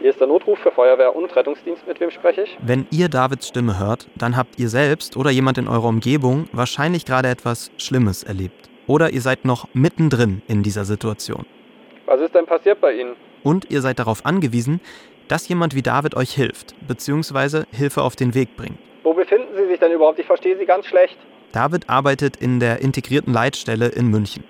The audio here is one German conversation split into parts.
Hier ist der Notruf für Feuerwehr und Rettungsdienst. Mit wem spreche ich? Wenn ihr Davids Stimme hört, dann habt ihr selbst oder jemand in eurer Umgebung wahrscheinlich gerade etwas Schlimmes erlebt. Oder ihr seid noch mittendrin in dieser Situation. Was ist denn passiert bei Ihnen? Und ihr seid darauf angewiesen, dass jemand wie David euch hilft, beziehungsweise Hilfe auf den Weg bringt. Wo befinden Sie sich denn überhaupt? Ich verstehe Sie ganz schlecht. David arbeitet in der integrierten Leitstelle in München.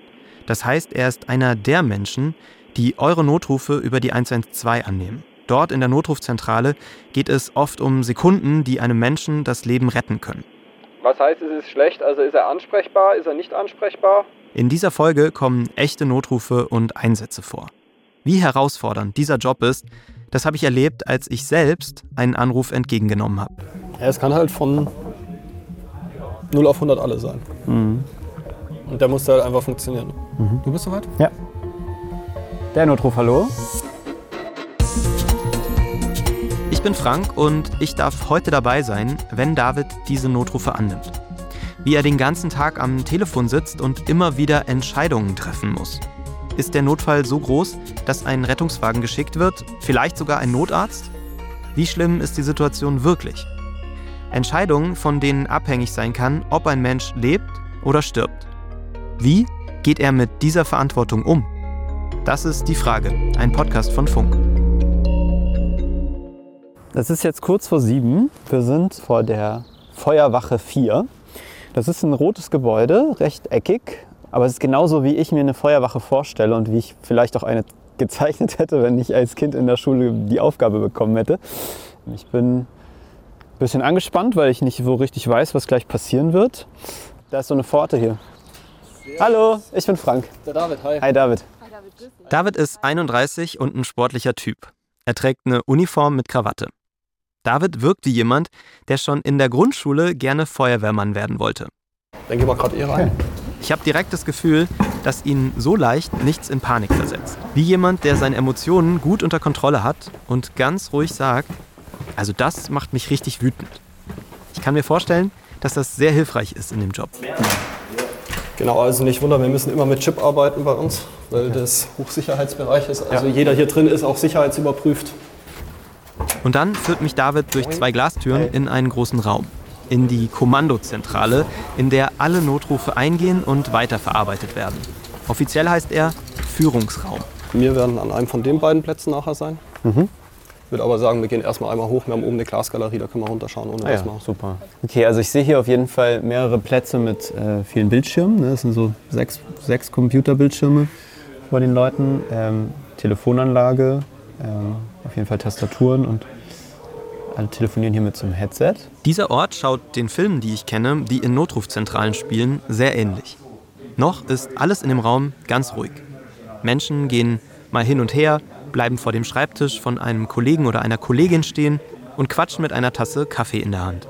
Das heißt, er ist einer der Menschen, die eure Notrufe über die 112 annehmen. Dort in der Notrufzentrale geht es oft um Sekunden, die einem Menschen das Leben retten können. Was heißt, es ist schlecht? Also ist er ansprechbar? Ist er nicht ansprechbar? In dieser Folge kommen echte Notrufe und Einsätze vor. Wie herausfordernd dieser Job ist, das habe ich erlebt, als ich selbst einen Anruf entgegengenommen habe. Ja, es kann halt von 0 auf 100 alle sein. Mhm. Und der muss halt einfach funktionieren. Du bist soweit? Ja. Der Notruf, hallo? Ich bin Frank und ich darf heute dabei sein, wenn David diese Notrufe annimmt. Wie er den ganzen Tag am Telefon sitzt und immer wieder Entscheidungen treffen muss. Ist der Notfall so groß, dass ein Rettungswagen geschickt wird, vielleicht sogar ein Notarzt? Wie schlimm ist die Situation wirklich? Entscheidungen, von denen abhängig sein kann, ob ein Mensch lebt oder stirbt. Wie geht er mit dieser Verantwortung um? Das ist die Frage, ein Podcast von Funk. Es ist jetzt kurz vor sieben. Wir sind vor der Feuerwache 4. Das ist ein rotes Gebäude, rechteckig, aber es ist genauso, wie ich mir eine Feuerwache vorstelle und wie ich vielleicht auch eine gezeichnet hätte, wenn ich als Kind in der Schule die Aufgabe bekommen hätte. Ich bin ein bisschen angespannt, weil ich nicht so richtig weiß, was gleich passieren wird. Da ist so eine Pforte hier. Hallo, ich bin Frank. Der David, hi. Hi David. David ist 31 und ein sportlicher Typ. Er trägt eine Uniform mit Krawatte. David wirkt wie jemand, der schon in der Grundschule gerne Feuerwehrmann werden wollte. Dann gehen wir gerade eh rein. Ich habe direkt das Gefühl, dass ihn so leicht nichts in Panik versetzt. Wie jemand, der seine Emotionen gut unter Kontrolle hat und ganz ruhig sagt, also das macht mich richtig wütend. Ich kann mir vorstellen, dass das sehr hilfreich ist in dem Job. Genau, also nicht wundern, wir müssen immer mit Chip arbeiten bei uns, weil das Hochsicherheitsbereich ist. Also jeder hier drin ist auch sicherheitsüberprüft. Und dann führt mich David durch zwei Glastüren in einen großen Raum. In die Kommandozentrale, in der alle Notrufe eingehen und weiterverarbeitet werden. Offiziell heißt er Führungsraum. Wir werden an einem von den beiden Plätzen nachher sein. Ich würde aber sagen, wir gehen erstmal einmal hoch. Wir haben oben eine Glasgalerie, da können wir runterschauen, ohne Ah was ja, machen. super. Okay, also ich sehe hier auf jeden Fall mehrere Plätze mit äh, vielen Bildschirmen. Ne? Das sind so sechs, sechs Computerbildschirme vor den Leuten, ähm, Telefonanlage, ähm, auf jeden Fall Tastaturen und alle telefonieren hier mit so einem Headset. Dieser Ort schaut den Filmen, die ich kenne, die in Notrufzentralen spielen, sehr ähnlich. Noch ist alles in dem Raum ganz ruhig. Menschen gehen mal hin und her, bleiben vor dem Schreibtisch von einem Kollegen oder einer Kollegin stehen und quatschen mit einer Tasse Kaffee in der Hand.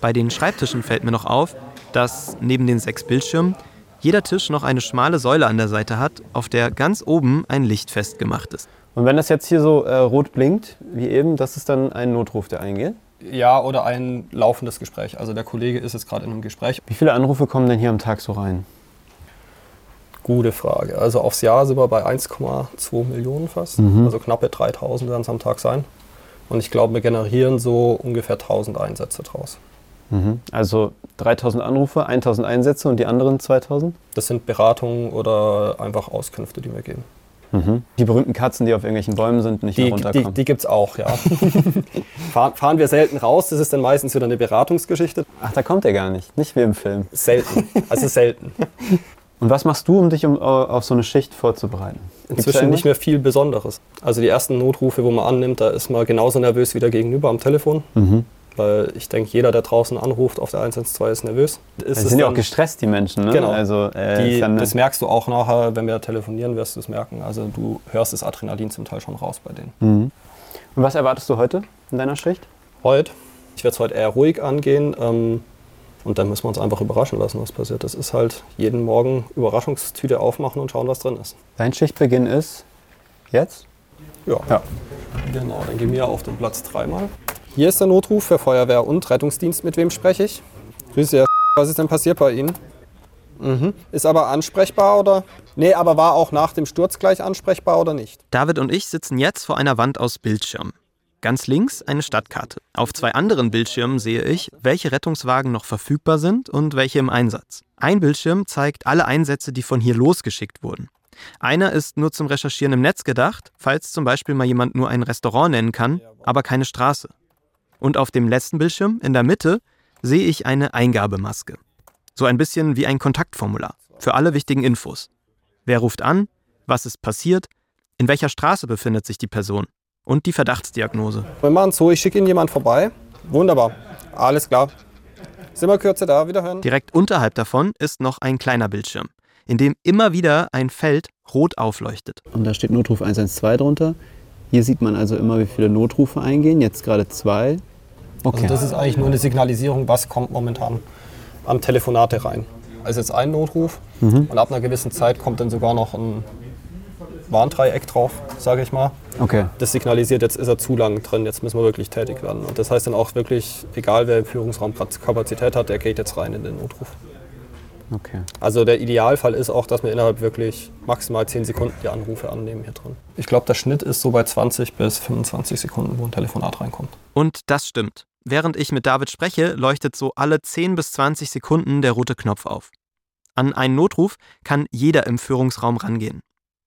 Bei den Schreibtischen fällt mir noch auf, dass neben den sechs Bildschirmen jeder Tisch noch eine schmale Säule an der Seite hat, auf der ganz oben ein Licht festgemacht ist. Und wenn das jetzt hier so äh, rot blinkt, wie eben, das ist dann ein Notruf, der eingeht. Ja, oder ein laufendes Gespräch. Also der Kollege ist jetzt gerade in einem Gespräch. Wie viele Anrufe kommen denn hier am Tag so rein? Gute Frage. Also aufs Jahr sind wir bei 1,2 Millionen fast. Also knappe 3000 werden es am Tag sein. Und ich glaube, wir generieren so ungefähr 1000 Einsätze draus. Also 3000 Anrufe, 1000 Einsätze und die anderen 2000? Das sind Beratungen oder einfach Auskünfte, die wir geben. Die berühmten Katzen, die auf irgendwelchen Bäumen sind, nicht mehr Die, die, runterkommen. die gibt es auch, ja. fahren, fahren wir selten raus, das ist dann meistens wieder eine Beratungsgeschichte. Ach, da kommt er gar nicht. Nicht wie im Film. Selten, also selten. Und was machst du, um dich um, auf so eine Schicht vorzubereiten? Gibt's Inzwischen nicht mehr viel Besonderes. Also die ersten Notrufe, wo man annimmt, da ist man genauso nervös wie der Gegenüber am Telefon. Mhm. Weil ich denke, jeder, der draußen anruft auf der 112 ist nervös. Ist sind ja auch gestresst, die Menschen. Ne? Genau. Also, äh, Die, das merkst du auch nachher, wenn wir telefonieren, wirst du es merken. Also du hörst das Adrenalin zum Teil schon raus bei denen. Mhm. Und was erwartest du heute in deiner Schicht? Heute, ich werde es heute eher ruhig angehen ähm, und dann müssen wir uns einfach überraschen lassen, was passiert. Das ist halt jeden Morgen Überraschungstüte aufmachen und schauen, was drin ist. Dein Schichtbeginn ist jetzt? Ja. Ja. Genau, dann gehen wir auf den Platz dreimal. Hier ist der Notruf für Feuerwehr und Rettungsdienst. Mit wem spreche ich? Grüße, Herr Was ist denn passiert bei Ihnen? Mhm. Ist aber ansprechbar oder? Nee, aber war auch nach dem Sturz gleich ansprechbar oder nicht? David und ich sitzen jetzt vor einer Wand aus Bildschirmen. Ganz links eine Stadtkarte. Auf zwei anderen Bildschirmen sehe ich, welche Rettungswagen noch verfügbar sind und welche im Einsatz. Ein Bildschirm zeigt alle Einsätze, die von hier losgeschickt wurden. Einer ist nur zum Recherchieren im Netz gedacht, falls zum Beispiel mal jemand nur ein Restaurant nennen kann, aber keine Straße. Und auf dem letzten Bildschirm, in der Mitte, sehe ich eine Eingabemaske. So ein bisschen wie ein Kontaktformular für alle wichtigen Infos. Wer ruft an? Was ist passiert? In welcher Straße befindet sich die Person? Und die Verdachtsdiagnose. Wir machen es so, ich schicke Ihnen jemand vorbei. Wunderbar. Alles klar. Sind wir kürzer da, wiederhören. Direkt unterhalb davon ist noch ein kleiner Bildschirm, in dem immer wieder ein Feld rot aufleuchtet. Und da steht Notruf 112 drunter. Hier sieht man also immer, wie viele Notrufe eingehen. Jetzt gerade zwei. Also das ist eigentlich nur eine Signalisierung, was kommt momentan an Telefonate rein. Also jetzt ein Notruf und ab einer gewissen Zeit kommt dann sogar noch ein Warndreieck drauf, sage ich mal. Okay. Das signalisiert, jetzt ist er zu lang drin, jetzt müssen wir wirklich tätig werden. Und das heißt dann auch wirklich, egal wer im Führungsraum Kapazität hat, der geht jetzt rein in den Notruf. Okay. Also der Idealfall ist auch, dass wir innerhalb wirklich maximal 10 Sekunden die Anrufe annehmen hier drin. Ich glaube, der Schnitt ist so bei 20 bis 25 Sekunden, wo ein Telefonat reinkommt. Und das stimmt. Während ich mit David spreche, leuchtet so alle 10 bis 20 Sekunden der rote Knopf auf. An einen Notruf kann jeder im Führungsraum rangehen.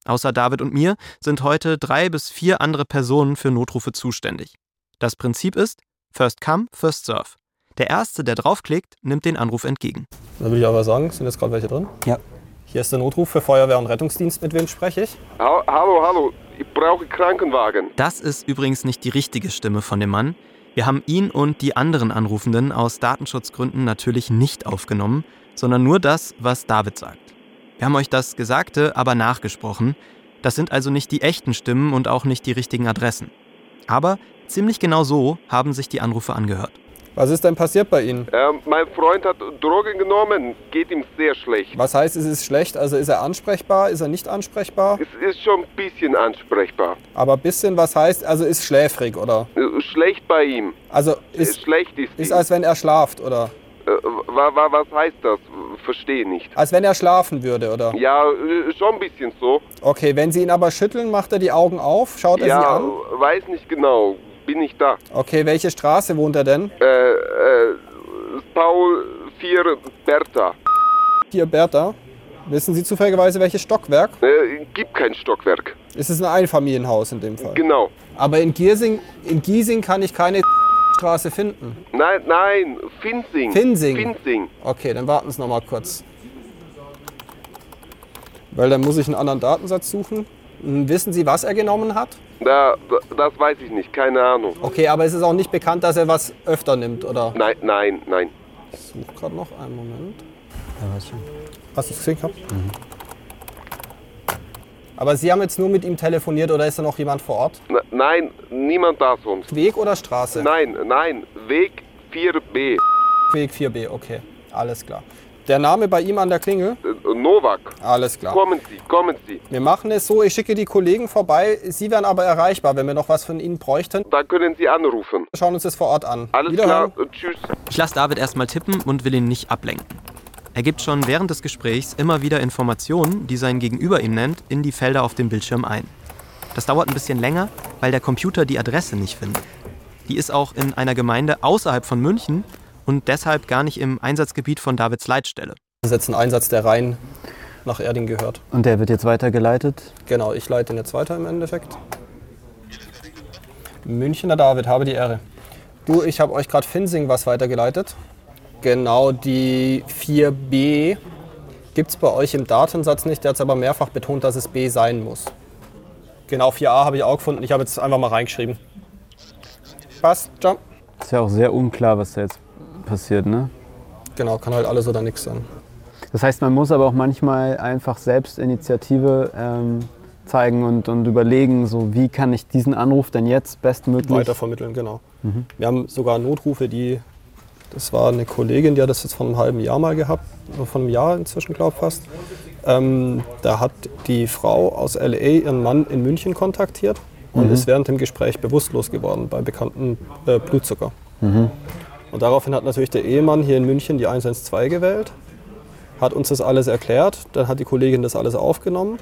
Außer David und mir sind heute drei bis vier andere Personen für Notrufe zuständig. Das Prinzip ist First come, first serve. Der Erste, der draufklickt, nimmt den Anruf entgegen. Da würde ich aber sagen, sind jetzt gerade welche drin? Ja. Hier ist der Notruf für Feuerwehr und Rettungsdienst. Mit wem spreche ich? Ha hallo, hallo, ich brauche Krankenwagen. Das ist übrigens nicht die richtige Stimme von dem Mann. Wir haben ihn und die anderen Anrufenden aus Datenschutzgründen natürlich nicht aufgenommen, sondern nur das, was David sagt. Wir haben euch das Gesagte aber nachgesprochen. Das sind also nicht die echten Stimmen und auch nicht die richtigen Adressen. Aber ziemlich genau so haben sich die Anrufe angehört. Was ist denn passiert bei Ihnen? Ähm, mein Freund hat Drogen genommen, geht ihm sehr schlecht. Was heißt, es ist schlecht? Also ist er ansprechbar? Ist er nicht ansprechbar? Es ist schon ein bisschen ansprechbar. Aber bisschen, was heißt, also ist schläfrig, oder? Äh, Schlecht bei ihm. Also Äh, ist, schlecht ist, ist ihm. als wenn er schlaft, oder? Äh, wa, wa, was heißt das? Verstehe nicht. Als wenn er schlafen würde, oder? Ja, äh, schon ein bisschen so. Okay, wenn Sie ihn aber schütteln, macht er die Augen auf? Schaut er Sie Ja, an? weiß nicht genau. Bin ich da. Okay, welche Straße wohnt er denn? Äh, äh, Paul 4 Bertha. Hier, Bertha. Wissen Sie zufälligerweise, welches Stockwerk? Äh, gibt kein Stockwerk. Es ist ein Einfamilienhaus in dem Fall. Genau. Aber in, Giersing, in Giesing kann ich keine Straße finden. Nein, nein, Finsing. Finsing. Finsing. Okay, dann warten Sie noch mal kurz. Weil dann muss ich einen anderen Datensatz suchen. Hm, Wissen Sie, was er genommen hat? Da, da, das weiß ich nicht, keine Ahnung. Okay, aber es ist auch nicht bekannt, dass er was öfter nimmt, oder? Nein, nein, nein. Ich suche gerade noch einen Moment. Ja, weiß schon. Hast du es gesehen gehabt? Aber Sie haben jetzt nur mit ihm telefoniert oder ist da noch jemand vor Ort? N nein, niemand da sonst. Weg oder Straße? Nein, nein, Weg 4b. Weg 4b, okay. Alles klar. Der Name bei ihm an der Klingel? Äh, Novak. Alles klar. Kommen Sie, kommen Sie. Wir machen es so, ich schicke die Kollegen vorbei. Sie wären aber erreichbar, wenn wir noch was von Ihnen bräuchten. Da können Sie anrufen. Wir schauen uns das vor Ort an. Alles Wiederhören. klar, äh, tschüss. Ich lasse David erstmal tippen und will ihn nicht ablenken. Er gibt schon während des Gesprächs immer wieder Informationen, die sein Gegenüber ihm nennt, in die Felder auf dem Bildschirm ein. Das dauert ein bisschen länger, weil der Computer die Adresse nicht findet. Die ist auch in einer Gemeinde außerhalb von München und deshalb gar nicht im Einsatzgebiet von Davids Leitstelle. Das ist jetzt ein Einsatz, der rein nach Erding gehört. Und der wird jetzt weitergeleitet. Genau, ich leite ihn jetzt weiter im Endeffekt. Münchner David, habe die Ehre. Du, ich habe euch gerade Finsing was weitergeleitet. Genau, die 4b gibt es bei euch im Datensatz nicht. Der hat es aber mehrfach betont, dass es B sein muss. Genau, 4a habe ich auch gefunden. Ich habe jetzt einfach mal reingeschrieben. Passt, ciao. Ist ja auch sehr unklar, was da jetzt passiert, ne? Genau, kann halt alles oder nichts sein. Das heißt, man muss aber auch manchmal einfach selbst Initiative ähm, zeigen und, und überlegen, so wie kann ich diesen Anruf denn jetzt bestmöglich Weitervermitteln, genau. Wir haben sogar Notrufe, die, das war eine Kollegin, die hat das jetzt vor einem halben Jahr mal gehabt, vor einem Jahr inzwischen, glaube ich fast. Ähm, da hat die Frau aus LA ihren Mann in München kontaktiert und ist während dem Gespräch bewusstlos geworden bei bekannten äh, Blutzucker. Und daraufhin hat natürlich der Ehemann hier in München die 112 gewählt hat uns das alles erklärt. Dann hat die Kollegin das alles aufgenommen.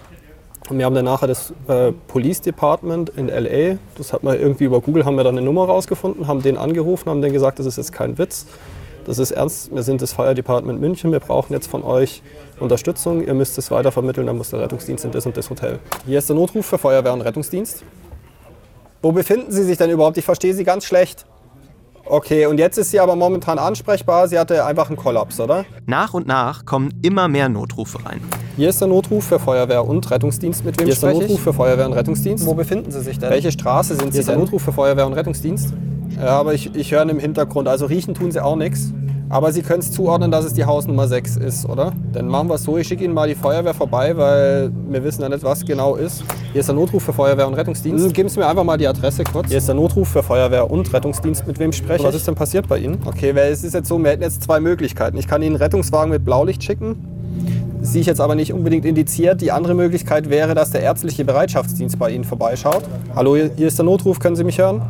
Und wir haben dann nachher das äh, Police Department in LA, das hat man irgendwie über Google, haben wir dann eine Nummer rausgefunden, haben den angerufen, haben denen gesagt, das ist jetzt kein Witz, das ist ernst, wir sind das Fire Department München, wir brauchen jetzt von euch Unterstützung, ihr müsst es weitervermitteln, dann muss der Rettungsdienst in das und das Hotel. Hier ist der Notruf für Feuerwehr und Rettungsdienst. Wo befinden Sie sich denn überhaupt? Ich verstehe Sie ganz schlecht. Okay, und jetzt ist sie aber momentan ansprechbar. Sie hatte einfach einen Kollaps, oder? Nach und nach kommen immer mehr Notrufe rein. Hier ist der Notruf für Feuerwehr und Rettungsdienst. Mit wem Hier ist der Notruf für Feuerwehr und Rettungsdienst. Wo befinden Sie sich denn? Welche Straße sind Sie Hier ist der Notruf für Feuerwehr und Rettungsdienst. Ja, aber ich, ich höre im Hintergrund. Also riechen tun Sie auch nichts. Aber Sie können es zuordnen, dass es die Hausnummer 6 ist, oder? Dann machen wir es so, ich schicke Ihnen mal die Feuerwehr vorbei, weil wir wissen ja nicht, was genau ist. Hier ist der Notruf für Feuerwehr und Rettungsdienst. Mhm. Geben Sie mir einfach mal die Adresse kurz. Hier ist der Notruf für Feuerwehr und Rettungsdienst. Mit wem spreche ich? Was ist denn passiert bei Ihnen? Okay, weil es ist jetzt so, wir hätten jetzt zwei Möglichkeiten. Ich kann Ihnen einen Rettungswagen mit Blaulicht schicken. Sehe ich jetzt aber nicht unbedingt indiziert. Die andere Möglichkeit wäre, dass der ärztliche Bereitschaftsdienst bei Ihnen vorbeischaut. Hallo, hier ist der Notruf, können Sie mich hören?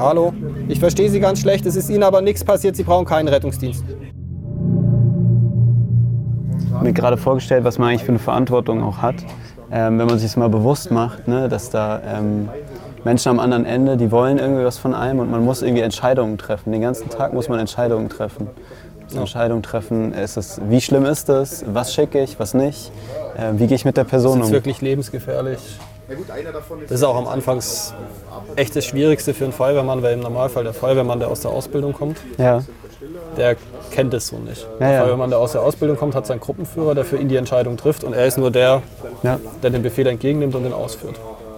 Hallo? Ich verstehe Sie ganz schlecht, es ist Ihnen aber nichts passiert, Sie brauchen keinen Rettungsdienst mir gerade vorgestellt, was man eigentlich für eine Verantwortung auch hat, ähm, wenn man sich das mal bewusst macht, ne, dass da ähm, Menschen am anderen Ende, die wollen irgendwie was von einem und man muss irgendwie Entscheidungen treffen. Den ganzen Tag muss man Entscheidungen treffen. Ja. Entscheidungen treffen, ist es, wie schlimm ist das, was schicke ich, was nicht, äh, wie gehe ich mit der Person um. Das ist wirklich lebensgefährlich. Das ist auch am Anfang echt das Schwierigste für einen Feuerwehrmann, weil im Normalfall der Feuerwehrmann, der aus der Ausbildung kommt, ja. der kennt es so nicht. Ja, wenn man da aus der Ausbildung kommt, hat seinen Gruppenführer, der für ihn die Entscheidung trifft und er ist nur der, ja. der den Befehl entgegennimmt und den ausführt.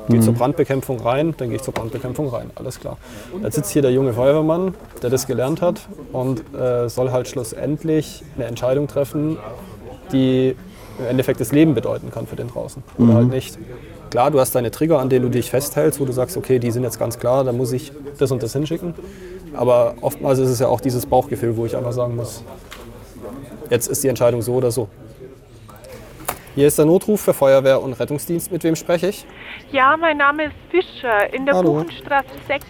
Geht mhm. zur Brandbekämpfung rein, dann gehe ich zur Brandbekämpfung rein, alles klar. Jetzt sitzt hier der junge Feuerwehrmann, der das gelernt hat und äh, soll halt schlussendlich eine Entscheidung treffen, die im Endeffekt das Leben bedeuten kann für den draußen. Oder mhm. halt nicht. Klar, du hast deine Trigger, an denen du dich festhältst, wo du sagst, okay, die sind jetzt ganz klar, da muss ich das und das hinschicken. Aber oftmals ist es ja auch dieses Bauchgefühl, wo ich einfach sagen muss, jetzt ist die Entscheidung so oder so. Hier ist der Notruf für Feuerwehr und Rettungsdienst. Mit wem spreche ich? Ja, mein Name ist Fischer in der Hallo. Buchenstraße 6.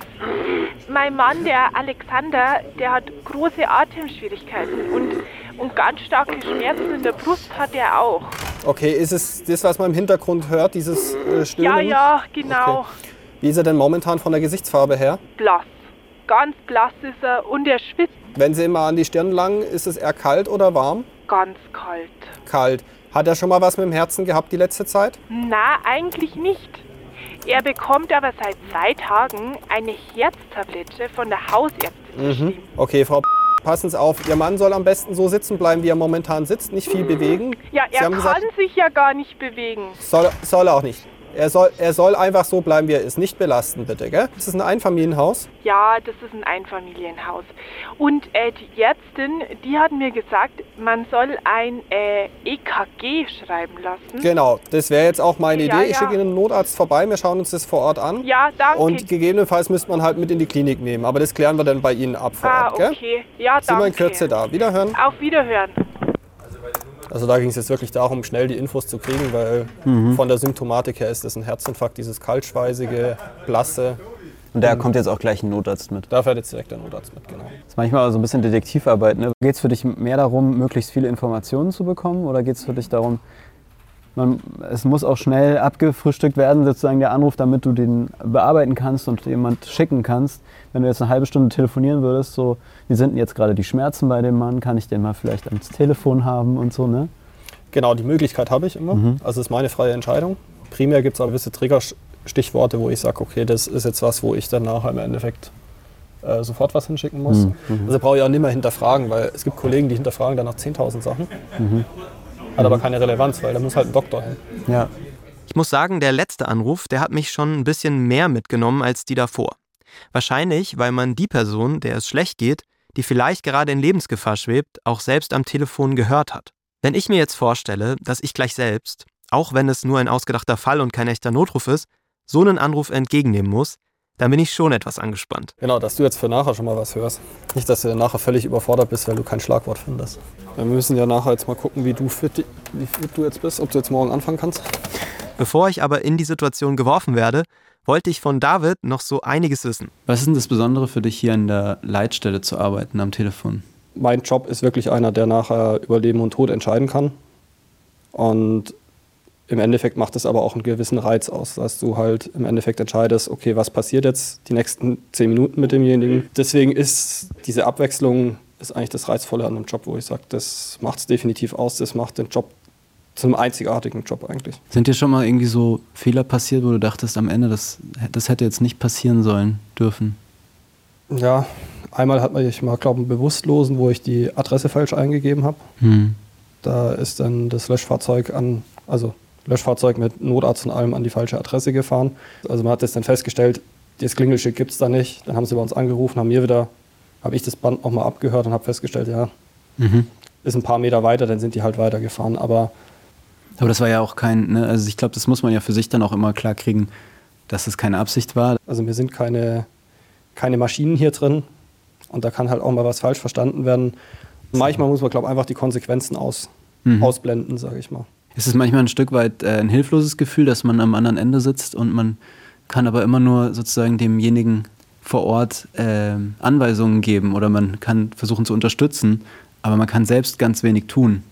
Mein Mann, der Alexander, der hat große Atemschwierigkeiten und, und ganz starke Schmerzen in der Brust hat er auch. Okay, ist es das, was man im Hintergrund hört, dieses äh, Stöhnen? Ja, ja, genau. Okay. Wie ist er denn momentan von der Gesichtsfarbe her? Blass ganz blass ist er und er schwitzt. Wenn Sie immer an die Stirn langen, ist es eher kalt oder warm? Ganz kalt. Kalt. Hat er schon mal was mit dem Herzen gehabt die letzte Zeit? Na, eigentlich nicht. Er bekommt aber seit zwei Tagen eine Herztablette von der Hausärztin mhm. Okay, Frau Passen Sie auf, Ihr Mann soll am besten so sitzen bleiben, wie er momentan sitzt, nicht viel bewegen. Ja, er kann gesagt, sich ja gar nicht bewegen. Soll, soll er auch nicht. Er soll, er soll einfach so bleiben, wie er ist. Nicht belasten, bitte. Gell? Ist das ein Einfamilienhaus? Ja, das ist ein Einfamilienhaus. Und äh, die Ärztin, die hat mir gesagt, man soll ein äh, EKG schreiben lassen. Genau, das wäre jetzt auch meine ja, Idee. Ich ja. schicke Ihnen einen Notarzt vorbei, wir schauen uns das vor Ort an. Ja, danke. Und gegebenenfalls müsste man halt mit in die Klinik nehmen. Aber das klären wir dann bei Ihnen ab vor ah, Ort. Gell? okay. Ja, danke. Sind wir in Kürze da. Wiederhören. Auf Wiederhören. Also da ging es jetzt wirklich darum, schnell die Infos zu kriegen, weil mhm. von der Symptomatik her ist das ein Herzinfarkt, dieses kaltschweißige, blasse. Und da kommt jetzt auch gleich ein Notarzt mit. Da fährt jetzt direkt der Notarzt mit, genau. Das ist manchmal so ein bisschen Detektivarbeit. Ne? Geht es für dich mehr darum, möglichst viele Informationen zu bekommen oder geht es für dich darum, man, es muss auch schnell abgefrühstückt werden, sozusagen der Anruf, damit du den bearbeiten kannst und jemand schicken kannst. Wenn du jetzt eine halbe Stunde telefonieren würdest, so, wie sind denn jetzt gerade die Schmerzen bei dem Mann? Kann ich den mal vielleicht ans Telefon haben und so, ne? Genau, die Möglichkeit habe ich immer. Mhm. Also es ist meine freie Entscheidung. Primär gibt es aber gewisse Triggerstichworte, wo ich sage, okay, das ist jetzt was, wo ich dann nachher im Endeffekt äh, sofort was hinschicken muss. Mhm. Also brauche ich auch nicht mehr hinterfragen, weil es gibt Kollegen, die hinterfragen dann nach 10.000 Sachen. Mhm. Hat aber keine Relevanz, weil da muss halt ein Doktor hin. Ja. Ich muss sagen, der letzte Anruf, der hat mich schon ein bisschen mehr mitgenommen als die davor. Wahrscheinlich, weil man die Person, der es schlecht geht, die vielleicht gerade in Lebensgefahr schwebt, auch selbst am Telefon gehört hat. Wenn ich mir jetzt vorstelle, dass ich gleich selbst, auch wenn es nur ein ausgedachter Fall und kein echter Notruf ist, so einen Anruf entgegennehmen muss, dann bin ich schon etwas angespannt. Genau, dass du jetzt für nachher schon mal was hörst. Nicht, dass du nachher völlig überfordert bist, weil du kein Schlagwort findest. Wir müssen ja nachher jetzt mal gucken, wie, du fit, wie fit du jetzt bist, ob du jetzt morgen anfangen kannst. Bevor ich aber in die Situation geworfen werde, wollte ich von David noch so einiges wissen. Was ist denn das Besondere für dich, hier in der Leitstelle zu arbeiten am Telefon? mein Job ist wirklich einer, der nachher über Leben und Tod entscheiden kann. Und im Endeffekt macht es aber auch einen gewissen Reiz aus, dass du halt im Endeffekt entscheidest, okay, was passiert jetzt die nächsten zehn Minuten mit demjenigen. Deswegen ist diese Abwechslung ist eigentlich das Reizvolle an dem Job, wo ich sage, das macht es definitiv aus, das macht den Job zu einem einzigartigen Job eigentlich. Sind dir schon mal irgendwie so Fehler passiert, wo du dachtest am Ende, das, das hätte jetzt nicht passieren sollen dürfen? Ja, einmal hatte ich mal, glaube ich, einen Bewusstlosen, wo ich die Adresse falsch eingegeben habe. Hm. Da ist dann das Löschfahrzeug an, also Löschfahrzeug mit Notarzt und allem an die falsche Adresse gefahren. Also man hat das dann festgestellt, das Klingelschild gibt es da nicht. Dann haben sie bei uns angerufen, haben mir wieder, habe ich das Band nochmal abgehört und habe festgestellt, ja, Mhm. ist ein paar Meter weiter, dann sind die halt weitergefahren. Aber Aber das war ja auch kein, ne, also ich glaube, das muss man ja für sich dann auch immer klar kriegen, dass es keine Absicht war. also wir sind keine, keine Maschinen hier drin und da kann halt auch mal was falsch verstanden werden. Manchmal muss man, glaube ich, einfach die Konsequenzen aus, Mhm. ausblenden, sage ich mal. Ist es manchmal ein Stück weit äh, ein hilfloses Gefühl, dass man am anderen Ende sitzt und man kann aber immer nur sozusagen demjenigen vor Ort äh, Anweisungen geben oder man kann versuchen zu unterstützen, aber man kann selbst ganz wenig tun.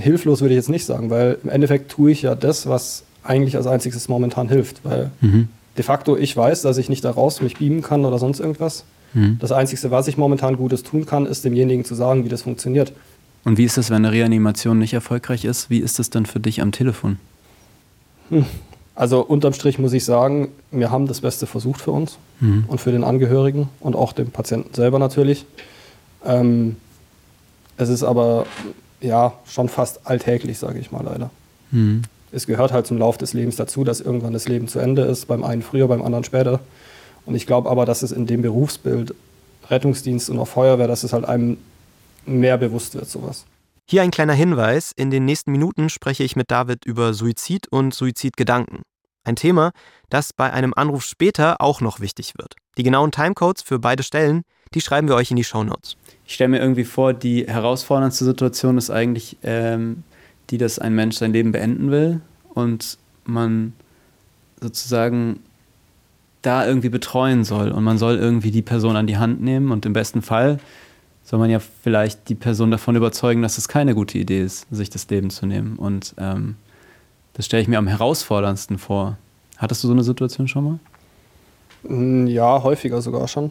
Hilflos würde ich jetzt nicht sagen, weil im Endeffekt tue ich ja das, was eigentlich als einziges momentan hilft. Weil Mhm. de facto ich weiß, dass ich nicht da raus mich beamen kann oder sonst irgendwas. Mhm. Das Einzige, was ich momentan Gutes tun kann, ist demjenigen zu sagen, wie das funktioniert. Und wie ist das, wenn eine Reanimation nicht erfolgreich ist? Wie ist das dann für dich am Telefon? Also unterm Strich muss ich sagen, wir haben das Beste versucht für uns Mhm. und für den Angehörigen und auch den Patienten selber natürlich. Ähm, es ist aber ja schon fast alltäglich, sage ich mal leider. Mhm. Es gehört halt zum Lauf des Lebens dazu, dass irgendwann das Leben zu Ende ist, beim einen früher, beim anderen später. Und ich glaube aber, dass es in dem Berufsbild Rettungsdienst und auch Feuerwehr, dass es halt einem mehr bewusst wird, sowas. Hier ein kleiner Hinweis. In den nächsten Minuten spreche ich mit David über Suizid und Suizidgedanken. Ein Thema, das bei einem Anruf später auch noch wichtig wird. Die genauen Timecodes für beide Stellen, die schreiben wir euch in die Shownotes. Ich stelle mir irgendwie vor, die herausforderndste Situation ist eigentlich ähm, die, dass ein Mensch sein Leben beenden will und man sozusagen da irgendwie betreuen soll und man soll irgendwie die Person an die Hand nehmen und im besten Fall soll man ja vielleicht die Person davon überzeugen, dass es keine gute Idee ist, sich das Leben zu nehmen. Und ähm, das stelle ich mir am herausforderndsten vor. Hattest du so eine Situation schon mal? Mm, Ja, häufiger sogar schon.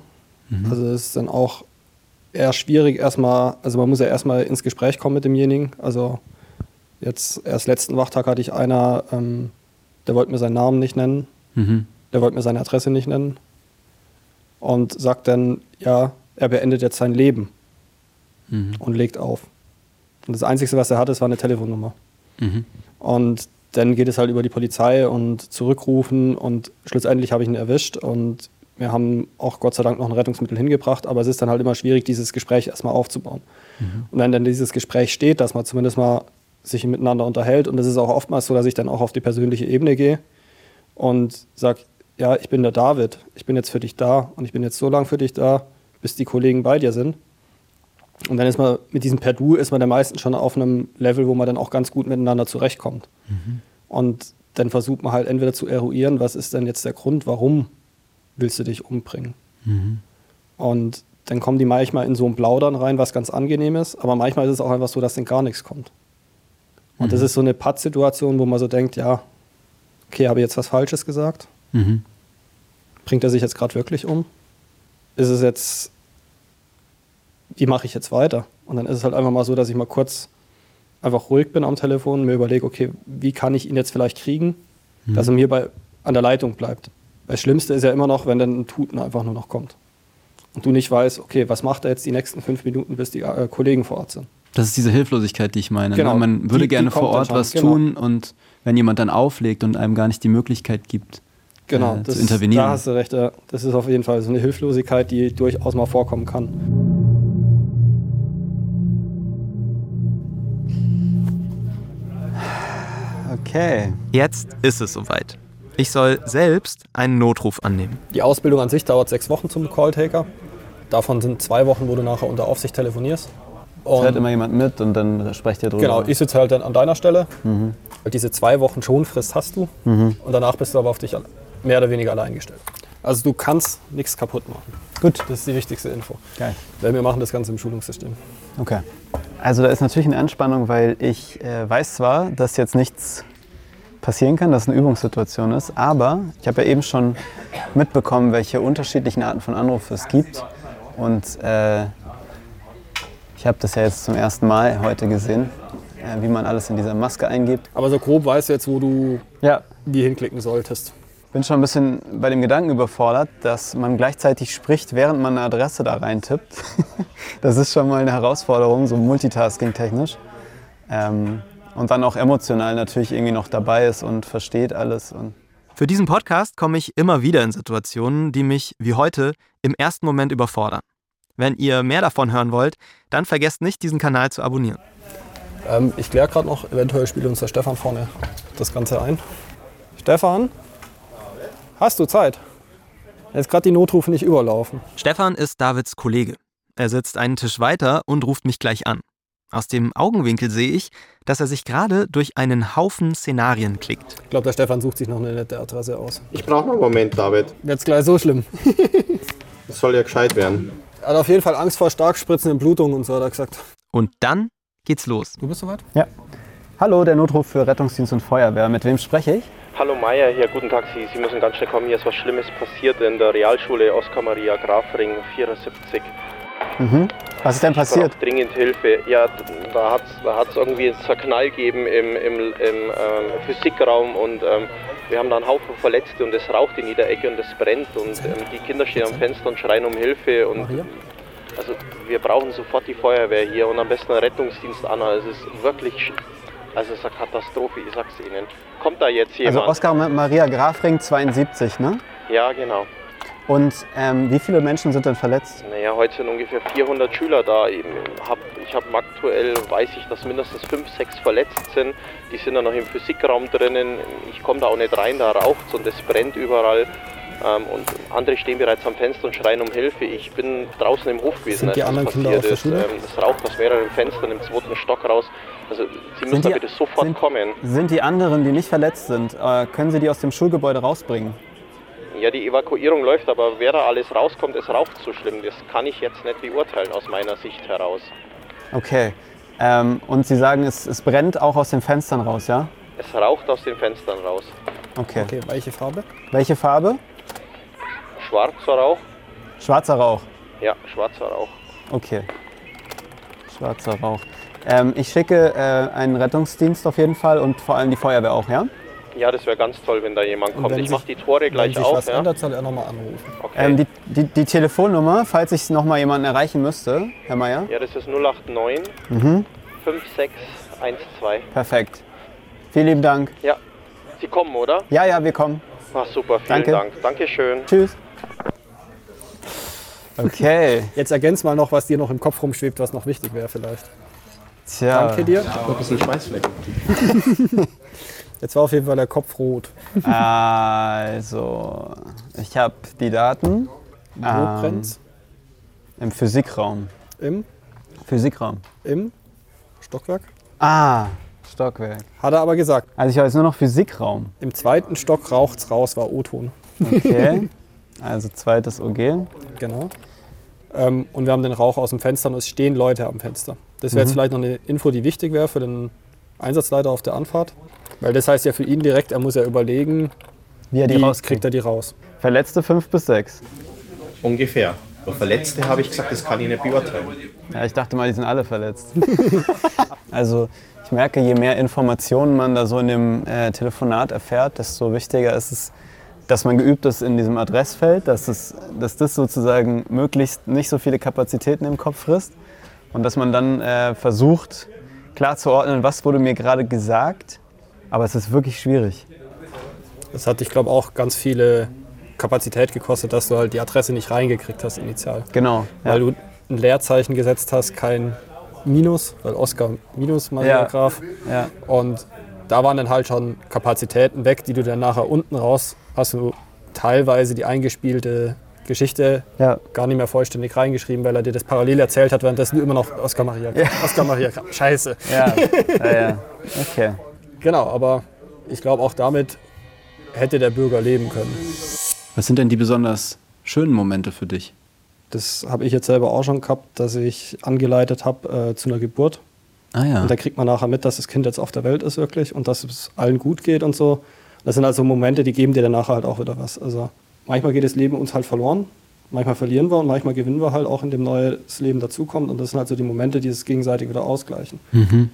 Also es ist dann auch eher schwierig erstmal, also man muss ja erstmal ins Gespräch kommen mit demjenigen. Also jetzt erst letzten Wachtag hatte ich einer, ähm, der wollte mir seinen Namen nicht nennen, Mhm. der wollte mir seine Adresse nicht nennen und sagt dann, ja, er beendet jetzt sein Leben Mhm. und legt auf. Und das Einzige, was er hatte, war eine Telefonnummer. Mhm. Und dann geht es halt über die Polizei und zurückrufen und schlussendlich habe ich ihn erwischt und wir haben auch Gott sei Dank noch ein Rettungsmittel hingebracht, aber es ist dann halt immer schwierig, dieses Gespräch erstmal aufzubauen. Und wenn dann dieses Gespräch steht, dass man zumindest mal sich miteinander unterhält und es ist auch oftmals so, dass ich dann auch auf die persönliche Ebene gehe und sage, ja, ich bin der David, ich bin jetzt für dich da und ich bin jetzt so lange für dich da, bis die Kollegen bei dir sind. Und dann ist man mit diesem Per Du ist man dann meistens schon auf einem Level, wo man dann auch ganz gut miteinander zurechtkommt. Und dann versucht man halt entweder zu eruieren, was ist denn jetzt der Grund, warum willst du dich umbringen? Und dann kommen die manchmal in so ein Plaudern rein, was ganz angenehm ist, aber manchmal ist es auch einfach so, dass dann gar nichts kommt. Und das ist so eine Pattsituation, wo man so denkt, ja, okay, habe ich jetzt was Falsches gesagt? Mhm. Bringt er sich jetzt gerade wirklich um? Ist es jetzt, wie mache ich jetzt weiter? Und dann ist es halt einfach mal so, dass ich mal kurz einfach ruhig bin am Telefon, mir überlege, okay, wie kann ich ihn jetzt vielleicht kriegen, dass er mir bei, an der Leitung bleibt. Das Schlimmste ist ja immer noch, wenn dann ein Tuten einfach nur noch kommt. Und du nicht weißt, okay, was macht er jetzt die nächsten fünf Minuten, bis die äh, Kollegen vor Ort sind. Das ist diese Hilflosigkeit, die ich meine. Genau. Ne? Man würde Die- die gerne kommt vor Ort was genau. tun und wenn jemand dann auflegt und einem gar nicht die Möglichkeit gibt, Genau, äh, das, zu intervenieren. da hast du recht. Das ist auf jeden Fall so eine Hilflosigkeit, die durchaus mal vorkommen kann. Okay. Jetzt ist es soweit. Ich soll selbst einen Notruf annehmen. Die Ausbildung an sich dauert sechs Wochen zum Calltaker. Davon sind zwei Wochen, wo du nachher unter Aufsicht telefonierst. Es hört immer jemand mit und dann sprecht ihr drüber. genau, ich sitze halt dann an deiner Stelle. Diese zwei Wochen Schonfrist hast du. Und danach bist du aber auf dich mehr oder weniger allein gestellt. Also du kannst nichts kaputt machen. Gut. Das ist die wichtigste Info. Geil. Weil wir machen das Ganze im Schulungssystem. Okay. Also da ist natürlich eine Anspannung, weil ich äh, weiß zwar, dass jetzt nichts passieren kann, dass es eine Übungssituation ist, aber ich habe ja eben schon mitbekommen, welche unterschiedlichen Arten von Anrufen es gibt. Und äh, ich habe das ja jetzt zum ersten Mal heute gesehen, äh, wie man alles in dieser Maske eingibt. Aber so grob weißt du jetzt, wo du Ja, wie hinklicken solltest. bin schon ein bisschen bei dem Gedanken überfordert, dass man gleichzeitig spricht, während man eine Adresse da reintippt. Das ist schon mal eine Herausforderung, so multitasking-technisch. Ähm, und dann auch emotional natürlich irgendwie noch dabei ist und versteht alles. Und Für diesen Podcast komme ich immer wieder in Situationen, die mich, wie heute, im ersten Moment überfordern. Wenn ihr mehr davon hören wollt, dann vergesst nicht, diesen Kanal zu abonnieren. Ähm, ich kläre gerade noch, eventuell spielt uns der Stefan vorne das Ganze ein. Stefan, hast du Zeit? Jetzt gerade die Notrufe nicht überlaufen. Stefan ist Davids Kollege. Er sitzt einen Tisch weiter und ruft mich gleich an. Aus dem Augenwinkel sehe ich, dass er sich gerade durch einen Haufen Szenarien klickt. Ich glaube, der Stefan sucht sich noch eine nette Adresse aus. Ich brauche noch einen Moment, David. Jetzt gleich so schlimm. Das soll ja gescheit werden. Er hat auf jeden Fall Angst vor stark spritzenden Blutungen und so, hat er gesagt. Und dann geht's los. Du bist soweit? Hallo, der Notruf für Rettungsdienst und Feuerwehr. Mit wem spreche ich? Hallo Meier, hier, guten Tag. Sie, Sie müssen ganz schnell kommen. Hier ist was Schlimmes passiert in der Realschule Oskar Maria Grafring 74. Was ist denn Ich passiert? brauche dringend Hilfe. Ja, da hat es da hat's irgendwie einen Zerknall gegeben im, im, im ähm, Physikraum und ähm, wir haben da einen Haufen Verletzte und es raucht in jeder Ecke und es brennt und ähm, die Kinder stehen am Fenster und schreien um Hilfe und Maria? also wir brauchen sofort die Feuerwehr hier und am besten einen Rettungsdienst Anna. Es ist wirklich, also es ist eine Katastrophe, ich sag's Ihnen. Kommt da jetzt jemand? Also Oskar Ma- Maria Grafring 72, ne? Ja, genau. Und ähm, wie viele Menschen sind denn verletzt? Naja, heute sind ungefähr 400 Schüler da. Eben hab, ich habe aktuell, weiß ich, dass mindestens 5, 6 verletzt sind. Die sind dann noch im Physikraum drinnen. Ich komme da auch nicht rein, da raucht und es brennt überall. Ähm, und andere stehen bereits am Fenster und schreien um Hilfe. Ich bin draußen im Hof gewesen, Sind die als anderen das passiert ist. Ähm, es raucht aus mehreren Fenstern im zweiten Stock raus. Also Sie müssen da die- bitte sofort sind- kommen. Sind die anderen, die nicht verletzt sind, äh, können Sie die aus dem Schulgebäude rausbringen? Ja, die Evakuierung läuft, aber wer da alles rauskommt, es raucht so schlimm. Das kann ich jetzt nicht beurteilen aus meiner Sicht heraus. Okay. Ähm, und Sie sagen, es, es brennt auch aus den Fenstern raus, ja? Es raucht aus den Fenstern raus. Okay. Okay, welche Farbe? Welche Farbe? Schwarzer Rauch? Schwarzer Rauch. Ja, schwarzer Rauch. Okay. Schwarzer Rauch. Ähm, ich schicke äh, einen Rettungsdienst auf jeden Fall und vor allem die Feuerwehr auch, ja? Ja, das wäre ganz toll, wenn da jemand Und kommt. wenn Ich mache die Tore Wenn gleich sich auf. was Ja? ändert, soll er nochmal anrufen. Okay. Ähm, die, die, die Telefonnummer, falls ich noch mal jemanden erreichen müsste, Herr Meier. ja, das ist 089 5612. Perfekt. Vielen lieben Dank. Ja, Sie kommen, oder? Ja, ja, wir kommen. Ach, super, vielen Danke. Dank. Dankeschön. Tschüss. Okay. Jetzt ergänz mal noch, was dir noch im Kopf rumschwebt, was noch wichtig wäre vielleicht. Tja. Danke dir. Noch ein bisschen Schweißflecken. Jetzt war auf jeden Fall der Kopf rot. Also, ich habe die Daten Wo Ähm. brennt's? im Physikraum. Im, Physikraum. im Stockwerk? Ah, Stockwerk. Hat er aber gesagt. Also ich habe jetzt nur noch Physikraum. Im zweiten Stock raucht's raus, war O-Ton. Okay. also zweites OG. Genau. Ähm, und wir haben den Rauch aus dem Fenster und es stehen Leute am Fenster. Das wäre jetzt vielleicht noch eine Info, die wichtig wäre für den Einsatzleiter auf der Anfahrt. Weil das heißt ja für ihn direkt, er muss ja überlegen, Wie er die wie rauskriegt. kriegt er die raus. Verletzte 5 bis 6. Ungefähr. Bei Verletzte habe ich gesagt, das kann ich nicht beurteilen. Ja, ich dachte mal, die sind alle verletzt. also ich merke, je mehr Informationen man da so in dem äh, Telefonat erfährt, desto wichtiger ist es, dass man geübt ist in diesem Adressfeld, dass, es, dass das sozusagen möglichst nicht so viele Kapazitäten im Kopf frisst und dass man dann äh, versucht, klar zu ordnen, was wurde mir gerade gesagt. Aber es ist wirklich schwierig. Das hat, ich glaube, auch ganz viele Kapazität gekostet, dass du halt die Adresse nicht reingekriegt hast initial. Genau. Ja. Weil du ein Leerzeichen gesetzt hast, kein Minus, weil Oscar Minus Maria Ja. Graf. ja. Und da waren dann halt schon Kapazitäten weg, die du dann nachher unten raus hast du teilweise die eingespielte Geschichte ja. gar nicht mehr vollständig reingeschrieben, weil er dir das parallel erzählt hat, währenddessen du immer noch Oscar Maria Oscar Maria. Scheiße. Ja, ja, ja. Okay. Genau, aber ich glaube auch damit hätte der Bürger leben können. Was sind denn die besonders schönen Momente für dich? Das habe ich jetzt selber auch schon gehabt, dass ich angeleitet habe äh, zu einer Geburt. Ah ja. Und da kriegt man nachher mit, dass das Kind jetzt auf der Welt ist wirklich und dass es allen gut geht und so. Das sind also Momente, die geben dir dann nachher halt auch wieder was. Also manchmal geht das Leben uns halt verloren, manchmal verlieren wir und manchmal gewinnen wir halt auch, indem neues Leben dazukommt. Und das sind halt so die Momente, die es gegenseitig wieder ausgleichen. Mhm.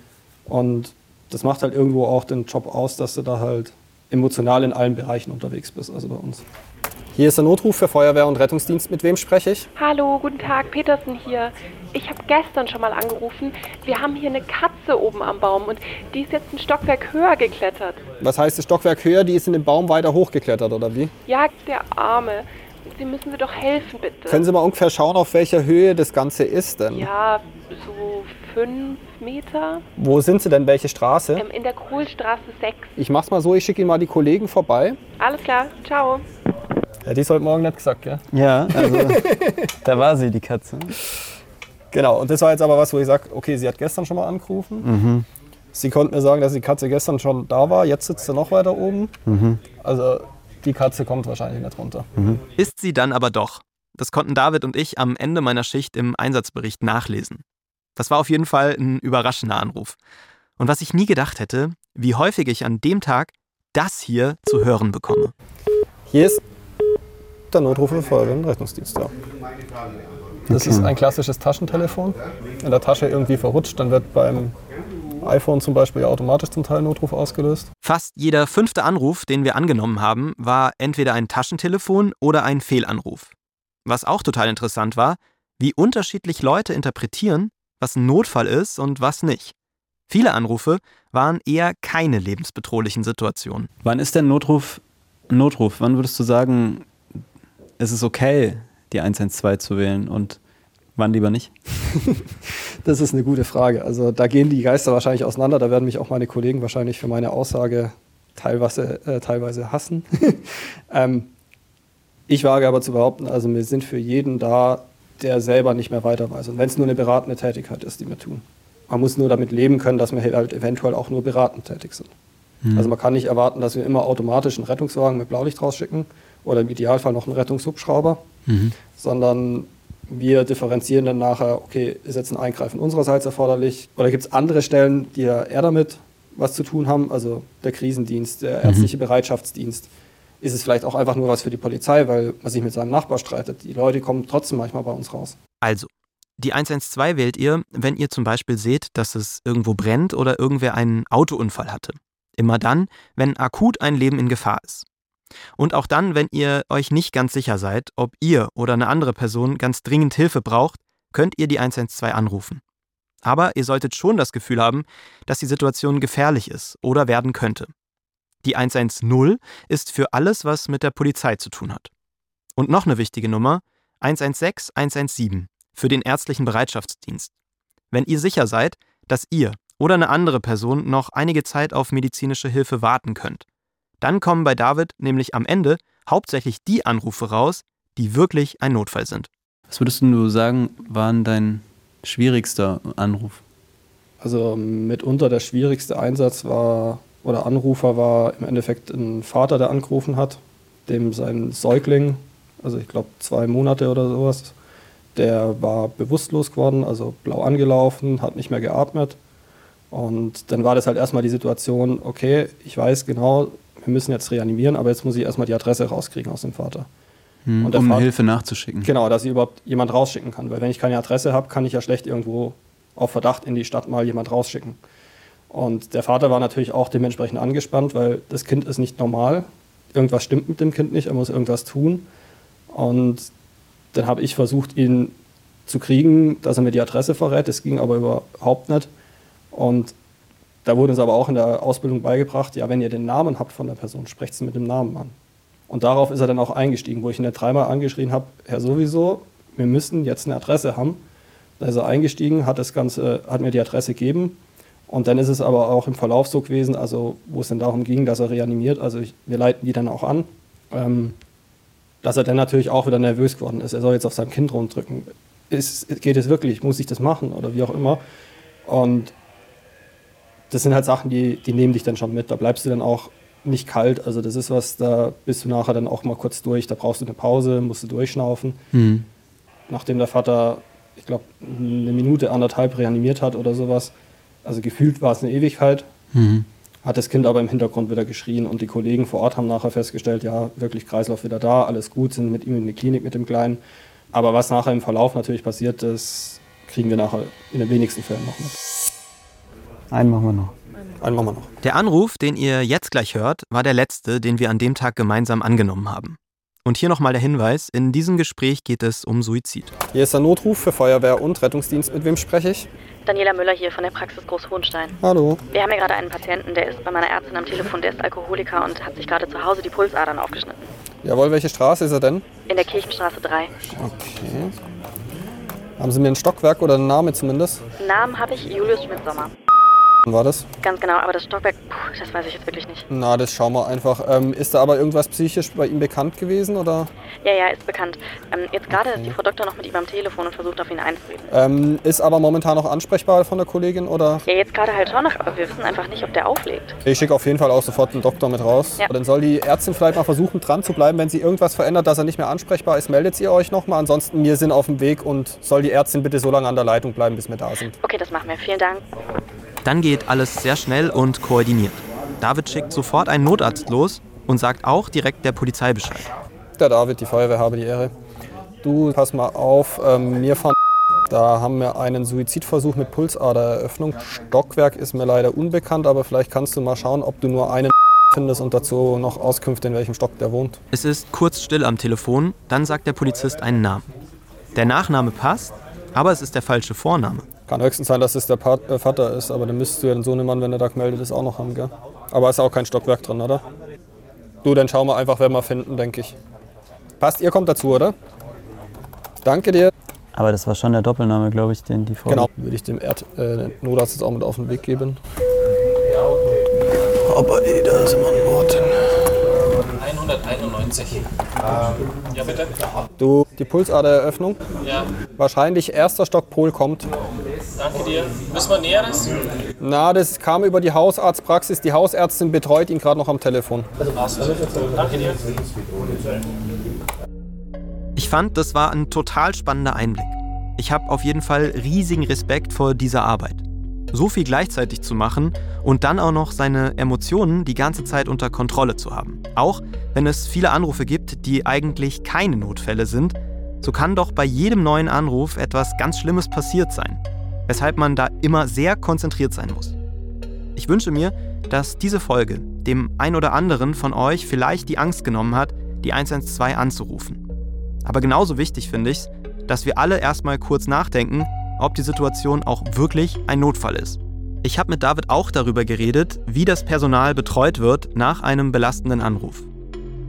Und das macht halt irgendwo auch den Job aus, dass du da halt emotional in allen Bereichen unterwegs bist, also bei uns. Hier ist der Notruf für Feuerwehr und Rettungsdienst. Mit wem spreche ich? Hallo, guten Tag, Petersen hier. Ich habe gestern schon mal angerufen. Wir haben hier eine Katze oben am Baum und die ist jetzt ein Stockwerk höher geklettert. Was heißt das Stockwerk höher? Die ist in den Baum weiter hochgeklettert, oder wie? Ja, der Arme. Sie müssen mir doch helfen, bitte. Können Sie mal ungefähr schauen, auf welcher Höhe das Ganze ist denn? Ja, so fünf Meter. Wo sind Sie denn? Welche Straße? Ähm, in der Kohlstraße 6. Ich mach's mal so, ich schicke Ihnen mal die Kollegen vorbei. Alles klar, ciao. Ja, die ist heute Morgen nicht gesagt, gell? Ja, also da war sie, die Katze. Genau, und das war jetzt aber was, wo ich sage, okay, sie hat gestern schon mal angerufen. Mhm. Sie konnte mir sagen, dass die Katze gestern schon da war, jetzt sitzt sie noch weiter oben. Mhm. Also die Katze kommt wahrscheinlich nicht runter. Ist sie dann aber doch. Das konnten David und ich am Ende meiner Schicht im Einsatzbericht nachlesen. Das war auf jeden Fall ein überraschender Anruf. Und was ich nie gedacht hätte, wie häufig ich an dem Tag das hier zu hören bekomme. Hier ist der Notruf für Feuerwehr und Rettungsdienst. Ja. Das Okay. ist ein klassisches Taschentelefon. In der Tasche irgendwie verrutscht, dann wird beim iPhone zum Beispiel ja automatisch zum Teil Notruf ausgelöst. Fast jeder fünfte Anruf, den wir angenommen haben, war entweder ein Taschentelefon oder ein Fehlanruf. Was auch total interessant war, wie unterschiedlich Leute interpretieren, was ein Notfall ist und was nicht. Viele Anrufe waren eher keine lebensbedrohlichen Situationen. Wann ist denn Notruf ein Notruf? Wann würdest du sagen, es ist okay, die 112 zu wählen und wann lieber nicht? Das ist eine gute Frage. Also da gehen die Geister wahrscheinlich auseinander. Da werden mich auch meine Kollegen wahrscheinlich für meine Aussage teilweise, äh, teilweise hassen. ähm, ich wage aber zu behaupten, also wir sind für jeden da, der selber nicht mehr weiter weiß. Und wenn es nur eine beratende Tätigkeit ist, die wir tun. Man muss nur damit leben können, dass wir halt eventuell auch nur beratend tätig sind. Also man kann nicht erwarten, dass wir immer automatisch einen Rettungswagen mit Blaulicht rausschicken oder im Idealfall noch einen Rettungshubschrauber, sondern wir differenzieren dann nachher, okay, ist jetzt ein Eingreifen unsererseits erforderlich oder gibt es andere Stellen, die ja eher damit was zu tun haben, also der Krisendienst, der ärztliche Bereitschaftsdienst. Ist es vielleicht auch einfach nur was für die Polizei, weil man sich mit seinem Nachbar streitet. Die Leute kommen trotzdem manchmal bei uns raus. Also, die 112 wählt ihr, wenn ihr zum Beispiel seht, dass es irgendwo brennt oder irgendwer einen Autounfall hatte. Immer dann, wenn akut ein Leben in Gefahr ist. Und auch dann, wenn ihr euch nicht ganz sicher seid, ob ihr oder eine andere Person ganz dringend Hilfe braucht, könnt ihr die 112 anrufen. Aber ihr solltet schon das Gefühl haben, dass die Situation gefährlich ist oder werden könnte. Die 110 ist für alles, was mit der Polizei zu tun hat. Und noch eine wichtige Nummer, 116 117 für den ärztlichen Bereitschaftsdienst. Wenn ihr sicher seid, dass ihr oder eine andere Person noch einige Zeit auf medizinische Hilfe warten könnt, dann kommen bei David nämlich am Ende hauptsächlich die Anrufe raus, die wirklich ein Notfall sind. Was würdest du sagen, waren dein schwierigster Anruf? Also mitunter der schwierigste Einsatz war oder Anrufer war im Endeffekt ein Vater, der angerufen hat, dem sein Säugling, also ich glaube zwei Monate oder sowas, der war bewusstlos geworden, also blau angelaufen, hat nicht mehr geatmet. Und dann war das halt erstmal die Situation, okay, ich weiß genau, wir müssen jetzt reanimieren, aber jetzt muss ich erstmal die Adresse rauskriegen aus dem Vater. Hm, um Vater- Hilfe nachzuschicken. Genau, dass ich überhaupt jemand rausschicken kann. Weil wenn ich keine Adresse habe, kann ich ja schlecht irgendwo auf Verdacht in die Stadt mal jemand rausschicken. Und der Vater war natürlich auch dementsprechend angespannt, weil das Kind ist nicht normal. Irgendwas stimmt mit dem Kind nicht, er muss irgendwas tun. Und dann habe ich versucht, ihn zu kriegen, dass er mir die Adresse verrät. Das ging aber überhaupt nicht. Und da wurde uns aber auch in der Ausbildung beigebracht, ja, wenn ihr den Namen habt von der Person, sprecht sie mit dem Namen an. Und darauf ist er dann auch eingestiegen, wo ich ihn dann dreimal angeschrien habe, Herr sowieso, wir müssen jetzt eine Adresse haben. Da ist er eingestiegen, hat das Ganze, hat mir die Adresse gegeben. Und dann ist es aber auch im Verlauf so gewesen, also wo es dann darum ging, dass er reanimiert, also ich, wir leiten die dann auch an, ähm, dass er dann natürlich auch wieder nervös geworden ist. Er soll jetzt auf sein Kind rumdrücken. Ist, geht es wirklich? Muss ich das machen? Oder wie auch immer. Und das sind halt Sachen, die, die nehmen dich dann schon mit. Da bleibst du dann auch nicht kalt. Also das ist was, da bist du nachher dann auch mal kurz durch. Da brauchst du eine Pause, musst du durchschnaufen. Mhm. Nachdem der Vater, ich glaube, eine Minute, anderthalb reanimiert hat oder sowas, also gefühlt war es eine Ewigkeit, Mhm. hat das Kind aber im Hintergrund wieder geschrien und die Kollegen vor Ort haben nachher festgestellt, ja, wirklich Kreislauf wieder da, alles gut, sind mit ihm in die Klinik mit dem Kleinen. Aber was nachher im Verlauf natürlich passiert, das kriegen wir nachher in den wenigsten Fällen noch mit. Einen machen wir noch. Einen machen wir noch. Der Anruf, den ihr jetzt gleich hört, war der letzte, den wir an dem Tag gemeinsam angenommen haben. Und hier nochmal der Hinweis, in diesem Gespräch geht es um Suizid. Hier ist der Notruf für Feuerwehr und Rettungsdienst. Mit wem spreche ich? Daniela Müller hier von der Praxis Großhohenstein. Hallo. Wir haben hier gerade einen Patienten, der ist bei meiner Ärztin am Telefon, der ist Alkoholiker und hat sich gerade zu Hause die Pulsadern aufgeschnitten. Jawohl, welche Straße ist er denn? In der Kirchenstraße 3. Okay. Haben Sie mir ein Stockwerk oder einen Namen zumindest? Namen habe ich Julius Schmidt-Sommer. War das? Ganz genau, aber das Stockwerk, puh, das weiß ich jetzt wirklich nicht. Na, das schauen wir einfach. Ähm, ist da aber irgendwas psychisch bei ihm bekannt gewesen oder? Ja, ja, ist bekannt. Ähm, jetzt gerade ist die Frau Doktor noch mit ihm am Telefon und versucht auf ihn einzureden. Ähm, ist aber momentan noch ansprechbar von der Kollegin oder? Ja, jetzt gerade halt schon noch, aber wir wissen einfach nicht, ob der auflegt. Ich schicke auf jeden Fall auch sofort einen Doktor mit raus. Ja. Dann soll die Ärztin vielleicht mal versuchen, dran zu bleiben. Wenn sie irgendwas verändert, dass er nicht mehr ansprechbar ist, meldet ihr euch nochmal. Ansonsten, wir sind auf dem Weg und soll die Ärztin bitte so lange an der Leitung bleiben, bis wir da sind. Okay, das machen wir. Vielen Dank. Dann geht alles sehr schnell und koordiniert. David schickt sofort einen Notarzt los und sagt auch direkt der Polizei Bescheid. Der David, die Feuerwehr, habe die Ehre. Du, pass mal auf, ähm, wir fahren. Da haben wir einen Suizidversuch mit Pulsadereröffnung. Stockwerk ist mir leider unbekannt, aber vielleicht kannst du mal schauen, ob du nur einen findest und dazu noch Auskünfte, in welchem Stock der wohnt. Es ist kurz still am Telefon, dann sagt der Polizist einen Namen. Der Nachname passt, aber es ist der falsche Vorname. Kann höchstens sein, dass es der Pat äh, Vater ist, aber dann müsstest du ja den Sohnemann, wenn er da gemeldet ist, auch noch haben, gell? Aber ist auch kein Stockwerk drin, oder? Du, dann schauen wir einfach, wer wir finden, denke ich. Passt, ihr kommt dazu, oder? Danke dir. Aber das war schon der Doppelname, glaube ich, den die Frau. Genau, würde ich dem Erd äh, Notarzt jetzt auch mit auf den Weg geben. Aber eh, da sind wir an Bord. 191. Ja, bitte? Du, die Pulsadereröffnung? Ja. Wahrscheinlich erster Stock Pol kommt. Danke dir. Müssen wir Näheres? Na, das kam über die Hausarztpraxis. Die Hausärztin betreut ihn gerade noch am Telefon. Passt. Danke dir. Ich fand, das war ein total spannender Einblick. Ich habe auf jeden Fall riesigen Respekt vor dieser Arbeit. So viel gleichzeitig zu machen und dann auch noch seine Emotionen die ganze Zeit unter Kontrolle zu haben. Auch wenn es viele Anrufe gibt, die eigentlich keine Notfälle sind, so kann doch bei jedem neuen Anruf etwas ganz Schlimmes passiert sein, weshalb man da immer sehr konzentriert sein muss. Ich wünsche mir, dass diese Folge dem ein oder anderen von euch vielleicht die Angst genommen hat, die 112 anzurufen. Aber genauso wichtig finde ich es, dass wir alle erstmal kurz nachdenken, ob die Situation auch wirklich ein Notfall ist. Ich habe mit David auch darüber geredet, wie das Personal betreut wird nach einem belastenden Anruf.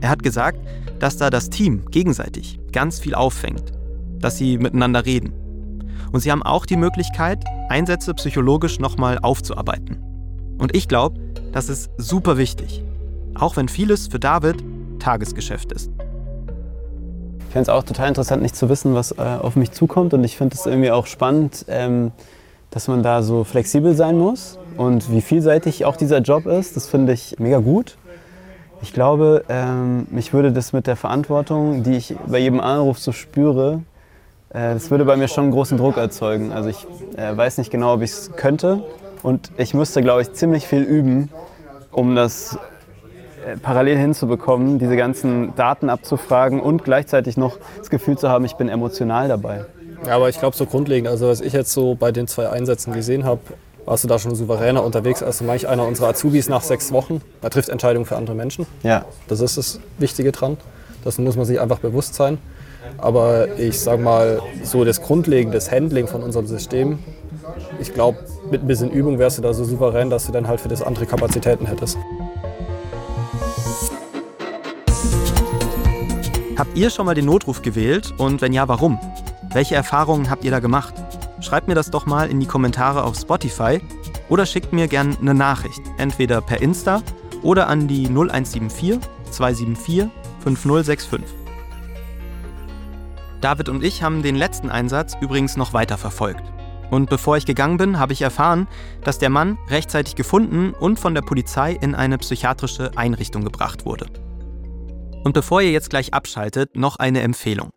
Er hat gesagt, dass da das Team gegenseitig ganz viel auffängt, dass sie miteinander reden. Und sie haben auch die Möglichkeit, Einsätze psychologisch nochmal aufzuarbeiten. Und ich glaube, das ist super wichtig, auch wenn vieles für David Tagesgeschäft ist. Ich fände es auch total interessant, nicht zu wissen, was äh, auf mich zukommt. Und ich finde es irgendwie auch spannend, ähm, dass man da so flexibel sein muss. Und wie vielseitig auch dieser Job ist, das finde ich mega gut. Ich glaube, ähm, mich würde das mit der Verantwortung, die ich bei jedem Anruf so spüre, äh, das würde bei mir schon großen Druck erzeugen. Also ich äh, weiß nicht genau, ob ich es könnte. Und ich müsste, glaube ich, ziemlich viel üben, um das parallel hinzubekommen, diese ganzen Daten abzufragen und gleichzeitig noch das Gefühl zu haben, ich bin emotional dabei. Ja, aber ich glaube so grundlegend, also was ich jetzt so bei den zwei Einsätzen gesehen habe, warst du da schon souveräner unterwegs als manch einer unserer Azubis nach sechs Wochen. Er trifft Entscheidungen für andere Menschen. Ja. Das ist das Wichtige dran. Das muss man sich einfach bewusst sein. Aber ich sage mal, so das grundlegende das Handling von unserem System, ich glaube, mit ein bisschen Übung wärst du da so souverän, dass du dann halt für das andere Kapazitäten hättest. Habt ihr schon mal den Notruf gewählt und wenn ja, warum? Welche Erfahrungen habt ihr da gemacht? Schreibt mir das doch mal in die Kommentare auf Spotify oder schickt mir gern eine Nachricht, entweder per Insta oder an die 0174 274 5065. David und ich haben den letzten Einsatz übrigens noch weiter verfolgt. Und bevor ich gegangen bin, habe ich erfahren, dass der Mann rechtzeitig gefunden und von der Polizei in eine psychiatrische Einrichtung gebracht wurde. Und bevor ihr jetzt gleich abschaltet, noch eine Empfehlung.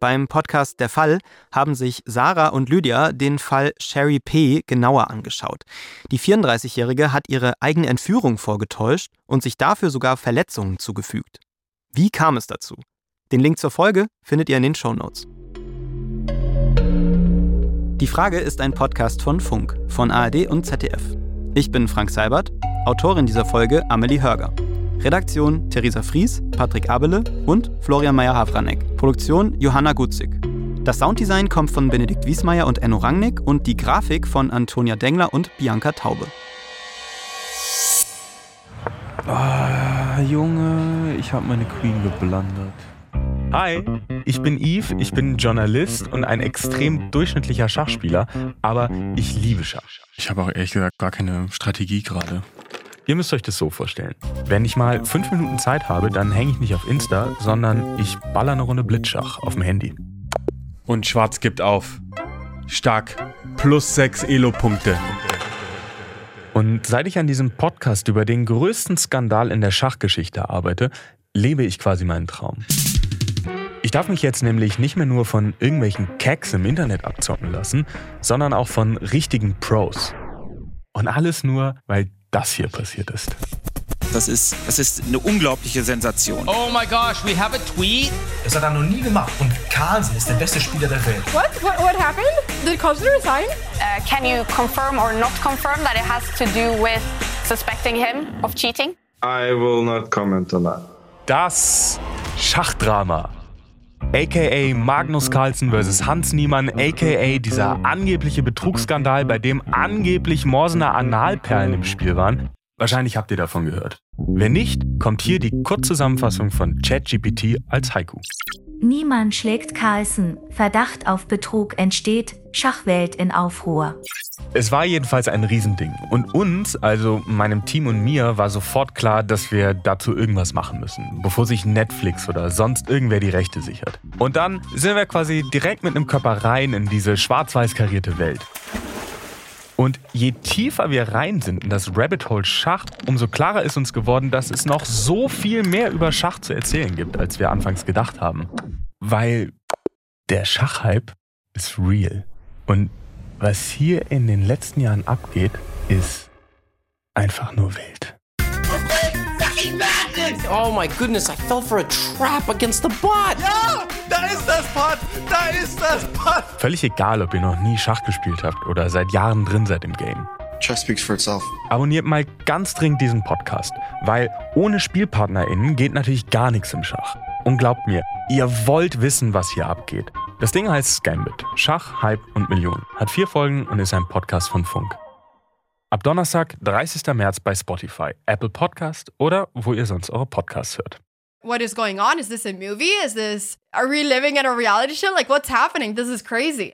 Beim Podcast Der Fall haben sich Sarah und Lydia den Fall Sherry P. genauer angeschaut. Die 34-Jährige hat ihre eigene Entführung vorgetäuscht und sich dafür sogar Verletzungen zugefügt. Wie kam es dazu? Den Link zur Folge findet ihr in den Shownotes. Die Frage ist ein Podcast von Funk, von ARD und ZDF. Ich bin Frank Seibert, Autorin dieser Folge Amelie Hörger. Redaktion Theresa Fries, Patrick Abele und Florian Meyer-Havranek. Produktion Johanna Gutzig. Das Sounddesign kommt von Benedikt Wiesmeier und Enno Rangnick und die Grafik von Antonia Dengler und Bianca Taube. Ah, Junge, ich habe meine Queen geblandert. Hi, ich bin Yves, ich bin Journalist und ein extrem durchschnittlicher Schachspieler, aber ich liebe Schach. Ich habe auch ehrlich gesagt gar keine Strategie gerade. Ihr müsst euch das so vorstellen. Wenn ich mal fünf Minuten Zeit habe, dann hänge ich nicht auf Insta, sondern ich baller eine Runde Blitzschach auf dem Handy. Und Schwarz gibt auf. Stark. Plus sechs Elo-Punkte. Und seit ich an diesem Podcast über den größten Skandal in der Schachgeschichte arbeite, lebe ich quasi meinen Traum. Ich darf mich jetzt nämlich nicht mehr nur von irgendwelchen Cacks im Internet abzocken lassen, sondern auch von richtigen Pros. Und alles nur, weil das hier passiert ist. Das ist, das ist eine unglaubliche Sensation. Oh my gosh, we have a tweet. Das hat er noch nie gemacht. Und Carlsen ist der beste Spieler der Welt. What? What, what happened? Did Carlsen resign? Uh, can you confirm or not confirm that it has to do with suspecting him of cheating? I will not comment on that. Das Schachdrama. AKA Magnus Carlsen vs. Hans Niemann, AKA dieser angebliche Betrugsskandal, bei dem angeblich Morsener Analperlen im Spiel waren. Wahrscheinlich habt ihr davon gehört. Wenn nicht, kommt hier die Kurzzusammenfassung von ChatGPT als Haiku. Niemand schlägt Carlsen. Verdacht auf Betrug entsteht. Schachwelt in Aufruhr. Es war jedenfalls ein Riesending. Und uns, also meinem Team und mir, war sofort klar, dass wir dazu irgendwas machen müssen, bevor sich Netflix oder sonst irgendwer die Rechte sichert. Und dann sind wir quasi direkt mit einem Körper rein in diese schwarz-weiß karierte Welt. Und je tiefer wir rein sind in das Rabbit Hole Schach, umso klarer ist uns geworden, dass es noch so viel mehr über Schach zu erzählen gibt, als wir anfangs gedacht haben. Weil der Schachhype ist real. Und was hier in den letzten Jahren abgeht, ist einfach nur wild. Oh my goodness, I fell for a trap against the bot. Ja, da ist das Bot, da ist das Bot. Völlig egal, ob ihr noch nie Schach gespielt habt oder seit Jahren drin seid im Game. Chess speaks for itself. Abonniert mal ganz dringend diesen Podcast, weil ohne SpielpartnerInnen geht natürlich gar nichts im Schach. Und glaubt mir, ihr wollt wissen, was hier abgeht. Das Ding heißt Scambit. Schach, Hype und Millionen. Hat vier Folgen und ist ein Podcast von Funk. Ab Donnerstag, 30. März bei Spotify, Apple Podcast oder wo ihr sonst eure Podcasts hört. What is going on? Is this a movie? Is this. Are we living in a reality show? Like, what's happening? This is crazy.